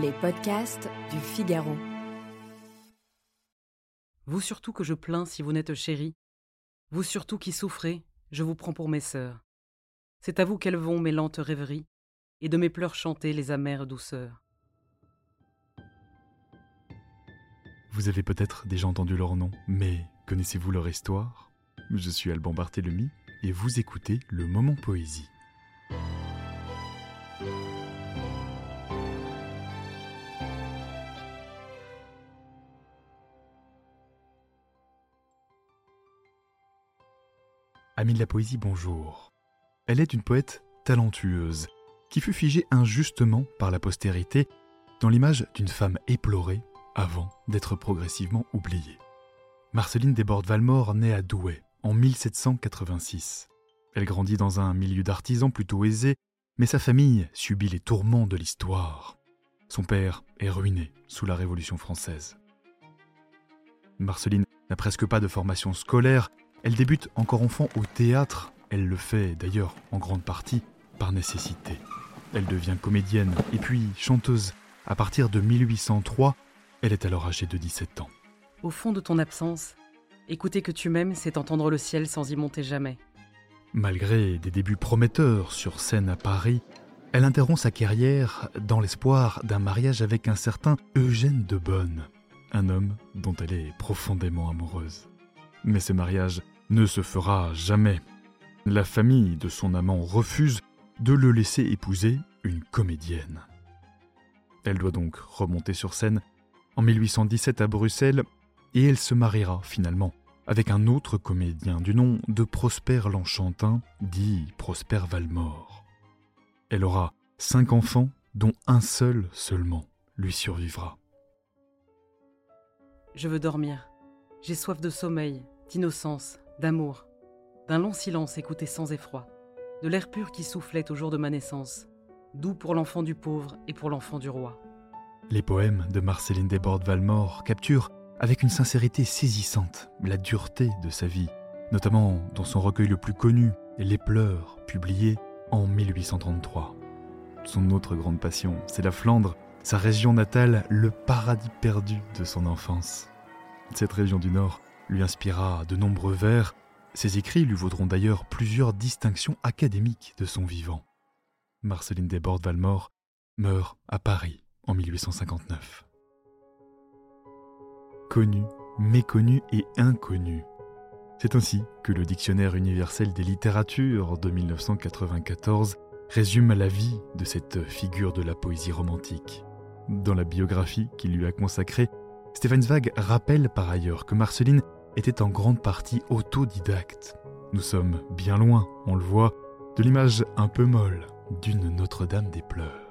Les podcasts du Figaro. Vous surtout que je plains si vous n'êtes chéri. Vous surtout qui souffrez, je vous prends pour mes sœurs. C'est à vous qu'elles vont mes lentes rêveries, et de mes pleurs chanter les amères douceurs. Vous avez peut-être déjà entendu leur nom, mais connaissez-vous leur histoire? Je suis Alban Barthélemy, et vous écoutez le Moment Poésie. Amie de la poésie, bonjour. Elle est une poète talentueuse, qui fut figée injustement par la postérité dans l'image d'une femme éplorée avant d'être progressivement oubliée. Marceline Desbordes-Valmore naît à Douai en 1786. Elle grandit dans un milieu d'artisans plutôt aisé, mais sa famille subit les tourments de l'histoire. Son père est ruiné sous la Révolution française. Marceline n'a presque pas de formation scolaire elle débute encore enfant au théâtre, elle le fait d'ailleurs en grande partie par nécessité. Elle devient comédienne et puis chanteuse. À partir de 1803, elle est alors âgée de 17 ans. Au fond de ton absence, écouter que tu m'aimes, c'est entendre le ciel sans y monter jamais. Malgré des débuts prometteurs sur scène à Paris, elle interrompt sa carrière dans l'espoir d'un mariage avec un certain Eugène de Bonne, un homme dont elle est profondément amoureuse. Mais ce mariage ne se fera jamais. La famille de son amant refuse de le laisser épouser une comédienne. Elle doit donc remonter sur scène en 1817 à Bruxelles et elle se mariera finalement avec un autre comédien du nom de Prosper l'Enchantin, dit Prosper Valmore. Elle aura cinq enfants dont un seul seulement lui survivra. Je veux dormir. J'ai soif de sommeil, d'innocence, d'amour, d'un long silence écouté sans effroi, de l'air pur qui soufflait au jour de ma naissance, doux pour l'enfant du pauvre et pour l'enfant du roi. Les poèmes de Marceline Desbordes-Valmore capturent avec une sincérité saisissante la dureté de sa vie, notamment dans son recueil le plus connu, Les Pleurs, publié en 1833. Son autre grande passion, c'est la Flandre, sa région natale, le paradis perdu de son enfance. Cette région du Nord lui inspira de nombreux vers. Ses écrits lui vaudront d'ailleurs plusieurs distinctions académiques de son vivant. Marceline Desbordes-Valmore meurt à Paris en 1859. Connu, méconnu et inconnu. C'est ainsi que le Dictionnaire universel des littératures de 1994 résume la vie de cette figure de la poésie romantique. Dans la biographie qu'il lui a consacrée, Stéphane Zweig rappelle par ailleurs que Marceline était en grande partie autodidacte. Nous sommes bien loin, on le voit, de l'image un peu molle d'une Notre-Dame des Pleurs.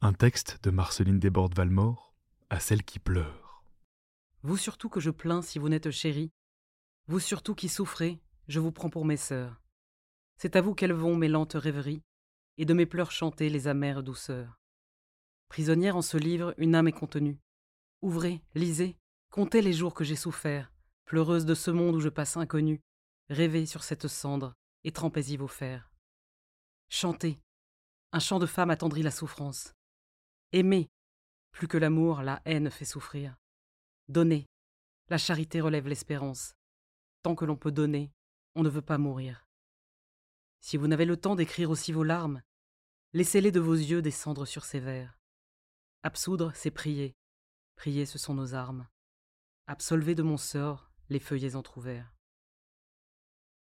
Un texte de Marceline Desbordes-Valmore à celle qui pleure. Vous surtout que je plains si vous n'êtes chéri. Vous surtout qui souffrez, je vous prends pour mes sœurs. C'est à vous qu'elles vont mes lentes rêveries, et de mes pleurs chanter les amères douceurs. Prisonnière en ce livre, une âme est contenue. Ouvrez, lisez, comptez les jours que j'ai souffert, pleureuse de ce monde où je passe inconnu, rêvez sur cette cendre et trempez-y vos fers. Chantez, un chant de femme attendrit la souffrance. Aimez, plus que l'amour, la haine fait souffrir. Donnez, la charité relève l'espérance. Tant que l'on peut donner, on ne veut pas mourir. Si vous n'avez le temps d'écrire aussi vos larmes, laissez-les de vos yeux descendre sur ces vers. Absoudre, c'est prier. Prier, ce sont nos armes. Absolvez de mon sort les feuillets entr'ouverts.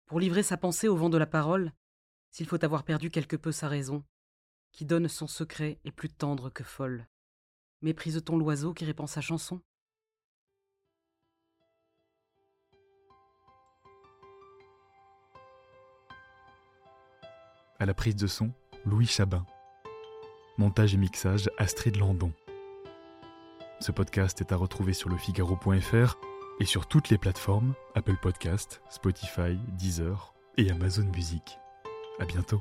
Pour livrer sa pensée au vent de la parole, s'il faut avoir perdu quelque peu sa raison, qui donne son secret est plus tendre que folle. Méprise-t-on l'oiseau qui répand sa chanson? La prise de son, Louis Chabin. Montage et mixage, Astrid Landon. Ce podcast est à retrouver sur le Figaro.fr et sur toutes les plateformes Apple Podcast, Spotify, Deezer et Amazon Music. À bientôt.